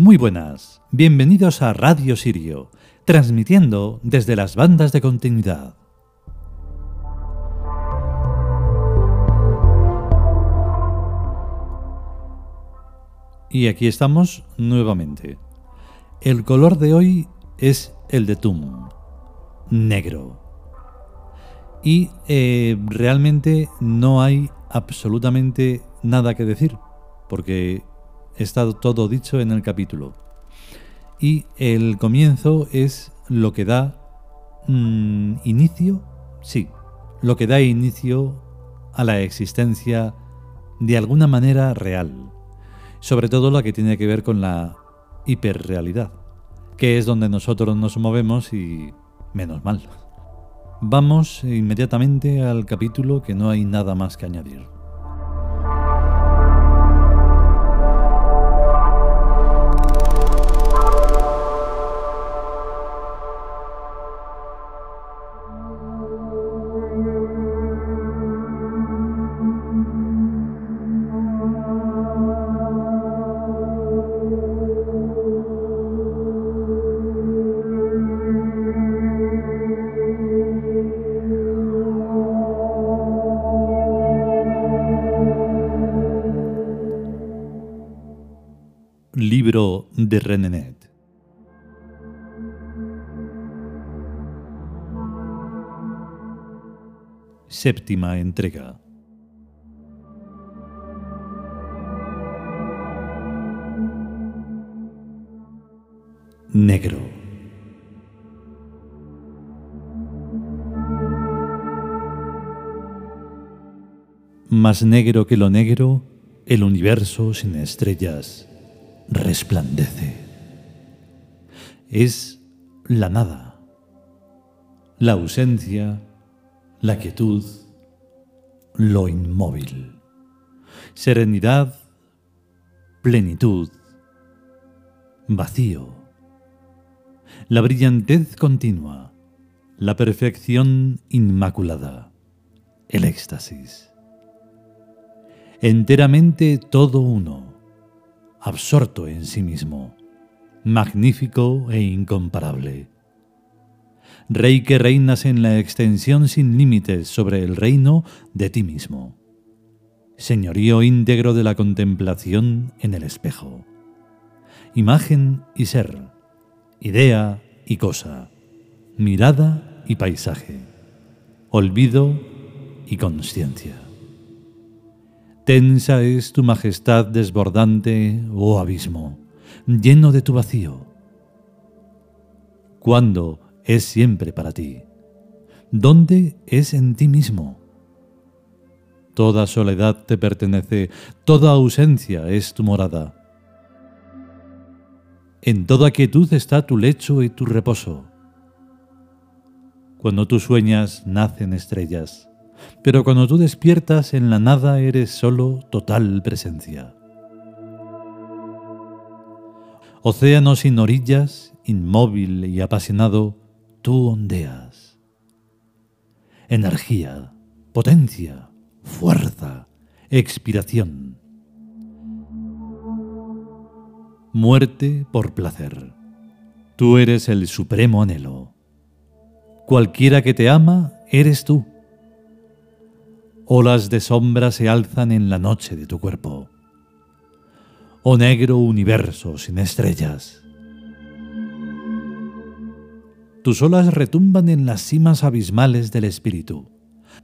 Muy buenas, bienvenidos a Radio Sirio, transmitiendo desde las bandas de continuidad. Y aquí estamos nuevamente. El color de hoy es el de Tum, negro. Y eh, realmente no hay absolutamente nada que decir, porque está todo dicho en el capítulo. Y el comienzo es lo que da mm, inicio, sí, lo que da inicio a la existencia de alguna manera real. Sobre todo lo que tiene que ver con la hiperrealidad, que es donde nosotros nos movemos y menos mal. Vamos inmediatamente al capítulo que no hay nada más que añadir. Libro de Renenet. Séptima entrega. Negro. Más negro que lo negro, el universo sin estrellas resplandece. Es la nada, la ausencia, la quietud, lo inmóvil, serenidad, plenitud, vacío, la brillantez continua, la perfección inmaculada, el éxtasis. Enteramente todo uno absorto en sí mismo, magnífico e incomparable. Rey que reinas en la extensión sin límites sobre el reino de ti mismo. Señorío íntegro de la contemplación en el espejo. Imagen y ser, idea y cosa, mirada y paisaje, olvido y conciencia. Tensa es tu majestad desbordante, oh abismo, lleno de tu vacío. ¿Cuándo es siempre para ti? ¿Dónde es en ti mismo? Toda soledad te pertenece, toda ausencia es tu morada. En toda quietud está tu lecho y tu reposo. Cuando tú sueñas, nacen estrellas pero cuando tú despiertas en la nada eres solo total presencia. Océano sin orillas, inmóvil y apasionado, tú ondeas. Energía, potencia, fuerza, expiración. Muerte por placer. Tú eres el supremo anhelo. Cualquiera que te ama, eres tú. Olas de sombra se alzan en la noche de tu cuerpo. Oh negro universo sin estrellas. Tus olas retumban en las cimas abismales del espíritu.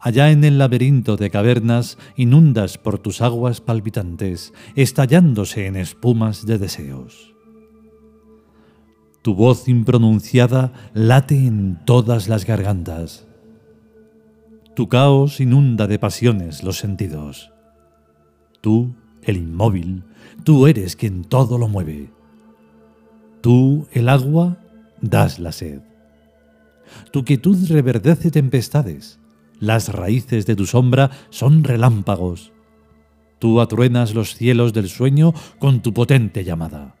Allá en el laberinto de cavernas inundas por tus aguas palpitantes, estallándose en espumas de deseos. Tu voz impronunciada late en todas las gargantas tu caos inunda de pasiones los sentidos. Tú, el inmóvil, tú eres quien todo lo mueve. Tú, el agua, das la sed. Tu quietud reverdece tempestades. Las raíces de tu sombra son relámpagos. Tú atruenas los cielos del sueño con tu potente llamada.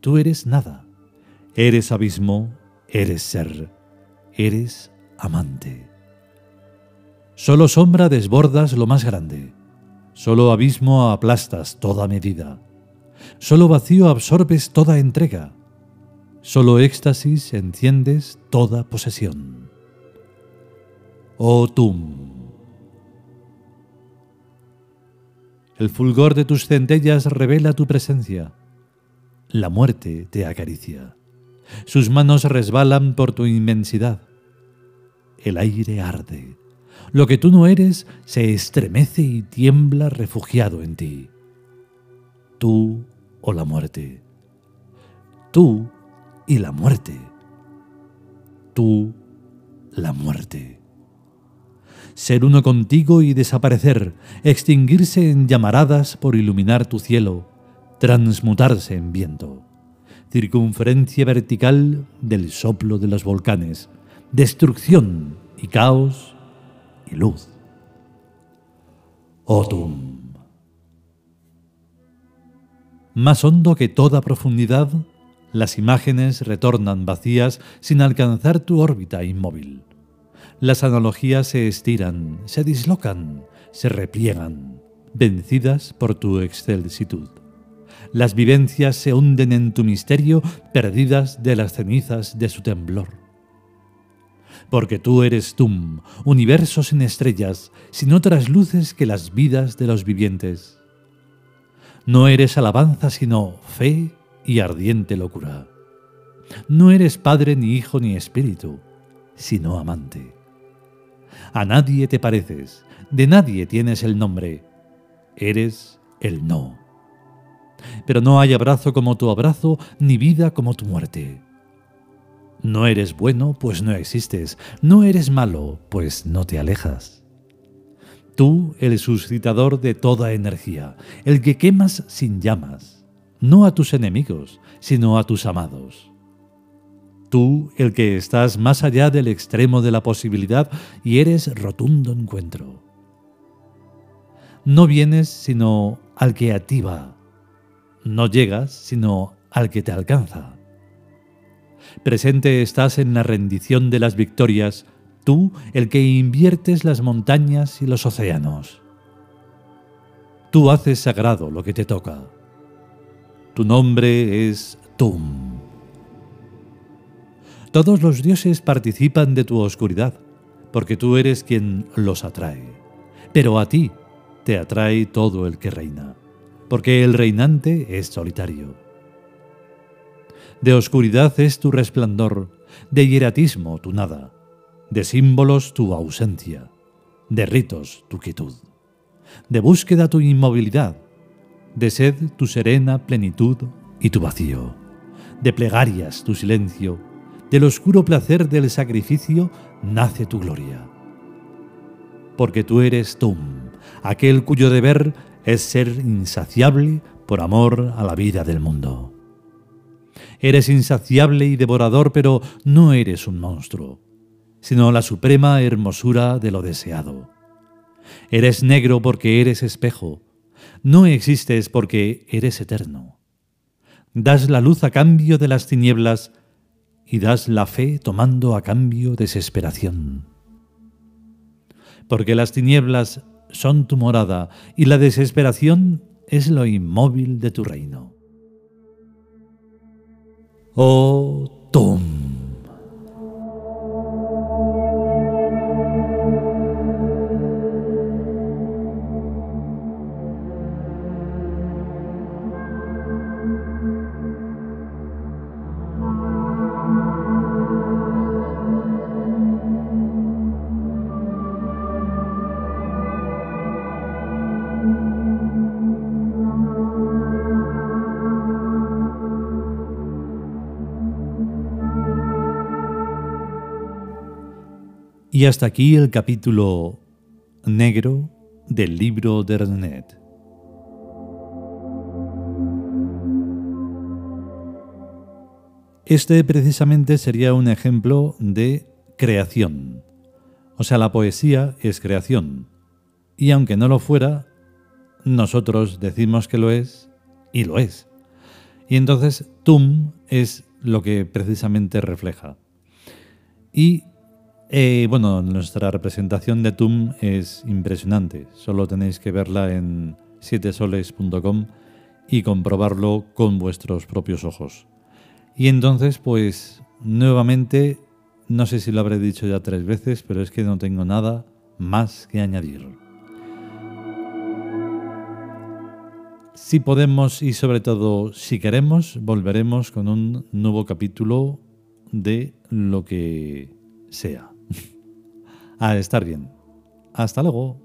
Tú eres nada. Eres abismo, eres ser, eres amante. Solo sombra desbordas lo más grande, solo abismo aplastas toda medida. Solo vacío absorbes toda entrega. Solo éxtasis enciendes toda posesión. Oh Tum. El fulgor de tus centellas revela tu presencia. La muerte te acaricia. Sus manos resbalan por tu inmensidad. El aire arde. Lo que tú no eres se estremece y tiembla refugiado en ti. Tú o la muerte. Tú y la muerte. Tú, la muerte. Ser uno contigo y desaparecer, extinguirse en llamaradas por iluminar tu cielo, transmutarse en viento. Circunferencia vertical del soplo de los volcanes, destrucción y caos y luz. Otum. Más hondo que toda profundidad, las imágenes retornan vacías sin alcanzar tu órbita inmóvil. Las analogías se estiran, se dislocan, se repliegan, vencidas por tu excelsitud. Las vivencias se hunden en tu misterio, perdidas de las cenizas de su temblor. Porque tú eres Tum, universo sin estrellas, sin otras luces que las vidas de los vivientes. No eres alabanza, sino fe y ardiente locura. No eres padre ni hijo ni espíritu, sino amante. A nadie te pareces, de nadie tienes el nombre. Eres el no. Pero no hay abrazo como tu abrazo, ni vida como tu muerte. No eres bueno, pues no existes. No eres malo, pues no te alejas. Tú, el suscitador de toda energía, el que quemas sin llamas, no a tus enemigos, sino a tus amados. Tú, el que estás más allá del extremo de la posibilidad y eres rotundo encuentro. No vienes sino al que a ti va. No llegas sino al que te alcanza. Presente estás en la rendición de las victorias tú el que inviertes las montañas y los océanos. Tú haces sagrado lo que te toca. Tu nombre es Tum. Todos los dioses participan de tu oscuridad, porque tú eres quien los atrae. Pero a ti te atrae todo el que reina, porque el reinante es solitario. De oscuridad es tu resplandor, de hieratismo tu nada de símbolos tu ausencia, de ritos tu quietud, de búsqueda tu inmovilidad, de sed tu serena plenitud y tu vacío, de plegarias tu silencio, del oscuro placer del sacrificio nace tu gloria. Porque tú eres Tum, aquel cuyo deber es ser insaciable por amor a la vida del mundo. Eres insaciable y devorador, pero no eres un monstruo sino la suprema hermosura de lo deseado. Eres negro porque eres espejo, no existes porque eres eterno. Das la luz a cambio de las tinieblas y das la fe tomando a cambio desesperación. Porque las tinieblas son tu morada y la desesperación es lo inmóvil de tu reino. Oh Tum. Y hasta aquí el capítulo negro del libro de Renet. Este precisamente sería un ejemplo de creación. O sea, la poesía es creación. Y aunque no lo fuera, nosotros decimos que lo es y lo es. Y entonces tum es lo que precisamente refleja. Y eh, bueno, nuestra representación de TUM es impresionante. Solo tenéis que verla en sietesoles.com y comprobarlo con vuestros propios ojos. Y entonces, pues, nuevamente, no sé si lo habré dicho ya tres veces, pero es que no tengo nada más que añadir. Si podemos y sobre todo si queremos, volveremos con un nuevo capítulo de lo que sea. A estar bien. Hasta luego.